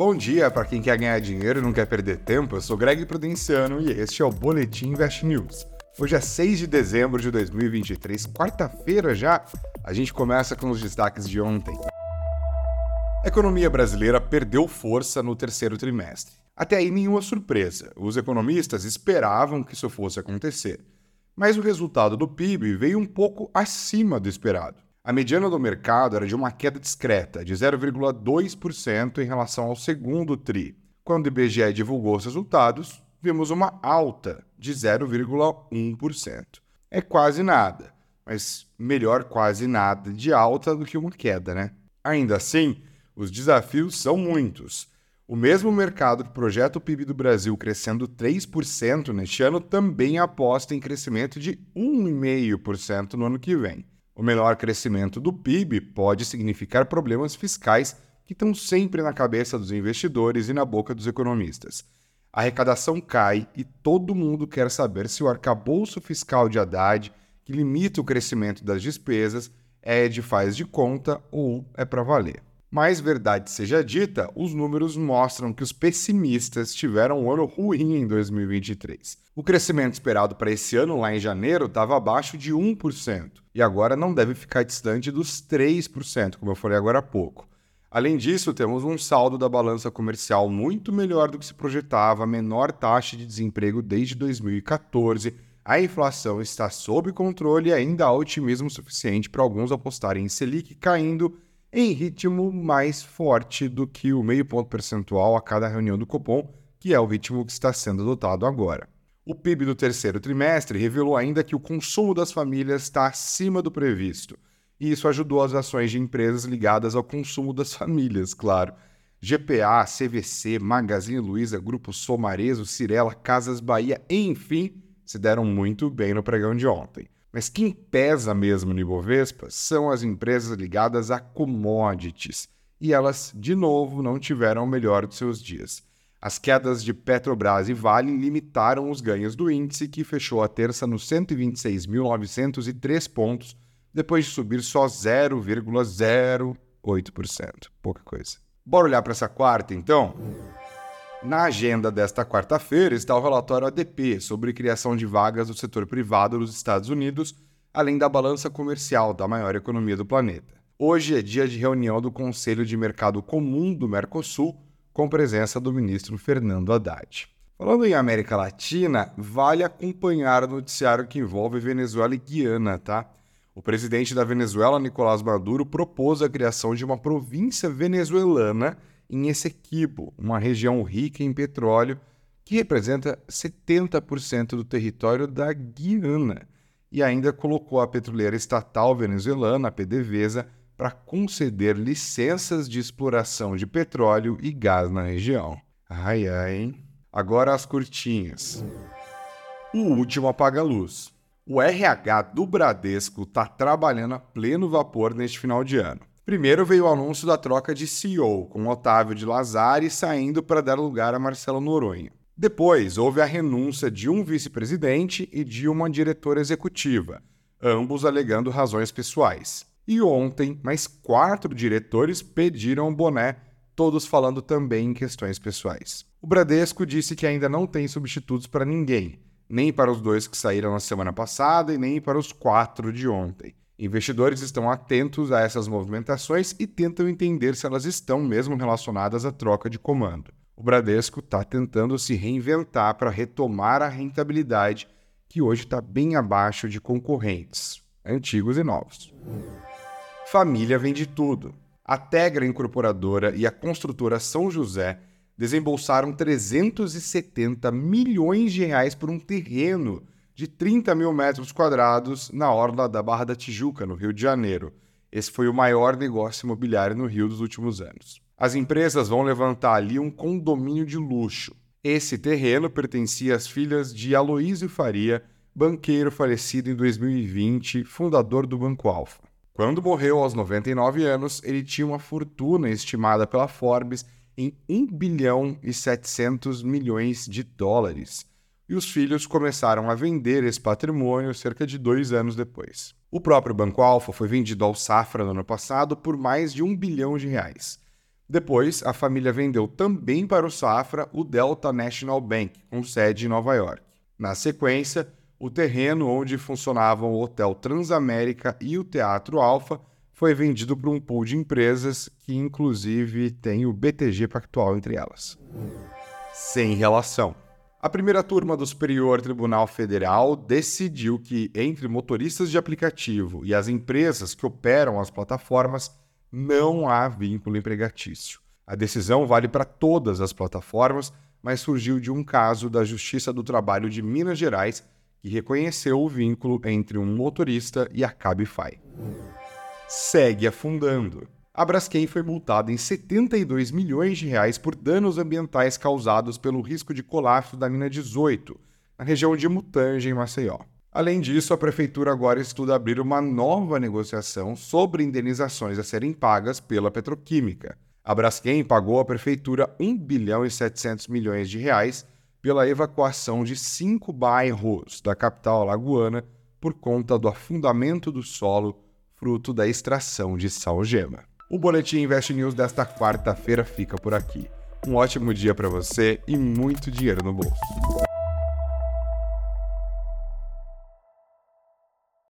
Bom dia para quem quer ganhar dinheiro e não quer perder tempo. Eu sou Greg Prudenciano e este é o Boletim Invest News. Hoje é 6 de dezembro de 2023, quarta-feira já. A gente começa com os destaques de ontem. A economia brasileira perdeu força no terceiro trimestre. Até aí nenhuma surpresa. Os economistas esperavam que isso fosse acontecer. Mas o resultado do PIB veio um pouco acima do esperado. A mediana do mercado era de uma queda discreta, de 0,2% em relação ao segundo TRI. Quando o IBGE divulgou os resultados, vimos uma alta de 0,1%. É quase nada, mas melhor quase nada de alta do que uma queda, né? Ainda assim, os desafios são muitos. O mesmo mercado que projeta o PIB do Brasil crescendo 3% neste ano também aposta em crescimento de 1,5% no ano que vem. O menor crescimento do PIB pode significar problemas fiscais que estão sempre na cabeça dos investidores e na boca dos economistas. A arrecadação cai e todo mundo quer saber se o arcabouço fiscal de Haddad, que limita o crescimento das despesas, é de faz de conta ou é para valer. Mas, verdade seja dita, os números mostram que os pessimistas tiveram um ano ruim em 2023. O crescimento esperado para esse ano, lá em janeiro, estava abaixo de 1%, e agora não deve ficar distante dos 3%, como eu falei agora há pouco. Além disso, temos um saldo da balança comercial muito melhor do que se projetava, menor taxa de desemprego desde 2014. A inflação está sob controle e ainda há otimismo suficiente para alguns apostarem em Selic caindo em ritmo mais forte do que o meio ponto percentual a cada reunião do Copom, que é o ritmo que está sendo adotado agora. O PIB do terceiro trimestre revelou ainda que o consumo das famílias está acima do previsto, e isso ajudou as ações de empresas ligadas ao consumo das famílias, claro. GPA, CVC, Magazine Luiza, Grupo Somarezo, Cirela, Casas Bahia, enfim, se deram muito bem no pregão de ontem. Mas quem pesa mesmo no Ibovespa são as empresas ligadas a commodities, e elas, de novo, não tiveram o melhor de seus dias. As quedas de Petrobras e Vale limitaram os ganhos do índice, que fechou a terça nos 126.903 pontos, depois de subir só 0,08%. Pouca coisa. Bora olhar para essa quarta, então? Na agenda desta quarta-feira está o relatório ADP sobre criação de vagas do setor privado dos Estados Unidos, além da balança comercial da maior economia do planeta. Hoje é dia de reunião do Conselho de Mercado Comum do Mercosul, com presença do ministro Fernando Haddad. Falando em América Latina, vale acompanhar o noticiário que envolve Venezuela e Guiana, tá? O presidente da Venezuela, Nicolás Maduro, propôs a criação de uma província venezuelana em Essequibo, uma região rica em petróleo que representa 70% do território da Guiana, e ainda colocou a petroleira estatal venezuelana, a PDVSA, para conceder licenças de exploração de petróleo e gás na região. Ai ai, hein? Agora as curtinhas. O último apaga-luz. O RH do Bradesco está trabalhando a pleno vapor neste final de ano. Primeiro veio o anúncio da troca de CEO, com Otávio de Lazari saindo para dar lugar a Marcelo Noronha. Depois, houve a renúncia de um vice-presidente e de uma diretora executiva, ambos alegando razões pessoais. E ontem, mais quatro diretores pediram o boné, todos falando também em questões pessoais. O Bradesco disse que ainda não tem substitutos para ninguém, nem para os dois que saíram na semana passada e nem para os quatro de ontem. Investidores estão atentos a essas movimentações e tentam entender se elas estão mesmo relacionadas à troca de comando. O Bradesco está tentando se reinventar para retomar a rentabilidade, que hoje está bem abaixo de concorrentes, antigos e novos. Família vende tudo. A Tegra Incorporadora e a construtora São José desembolsaram 370 milhões de reais por um terreno de 30 mil metros quadrados na orla da Barra da Tijuca, no Rio de Janeiro. Esse foi o maior negócio imobiliário no Rio dos últimos anos. As empresas vão levantar ali um condomínio de luxo. Esse terreno pertencia às filhas de Aloísio Faria, banqueiro falecido em 2020, fundador do Banco Alfa. Quando morreu aos 99 anos, ele tinha uma fortuna estimada pela Forbes em 1 bilhão e 700 milhões de dólares e os filhos começaram a vender esse patrimônio cerca de dois anos depois. O próprio Banco Alfa foi vendido ao Safra no ano passado por mais de um bilhão de reais. Depois, a família vendeu também para o Safra o Delta National Bank, com sede em Nova York. Na sequência, o terreno onde funcionavam o Hotel Transamérica e o Teatro Alfa foi vendido para um pool de empresas que, inclusive, tem o BTG Pactual entre elas. Sem relação. A primeira turma do Superior Tribunal Federal decidiu que, entre motoristas de aplicativo e as empresas que operam as plataformas, não há vínculo empregatício. A decisão vale para todas as plataformas, mas surgiu de um caso da Justiça do Trabalho de Minas Gerais que reconheceu o vínculo entre um motorista e a Cabify. Segue afundando. A Braskem foi multada em 72 milhões de reais por danos ambientais causados pelo risco de colapso da mina 18, na região de Mutange, em Maceió. Além disso, a prefeitura agora estuda abrir uma nova negociação sobre indenizações a serem pagas pela petroquímica. A Braskem pagou à prefeitura 1 bilhão e 700 milhões de reais pela evacuação de cinco bairros da capital alagoana por conta do afundamento do solo fruto da extração de salgema. O Boletim Invest News desta quarta-feira fica por aqui. Um ótimo dia para você e muito dinheiro no bolso.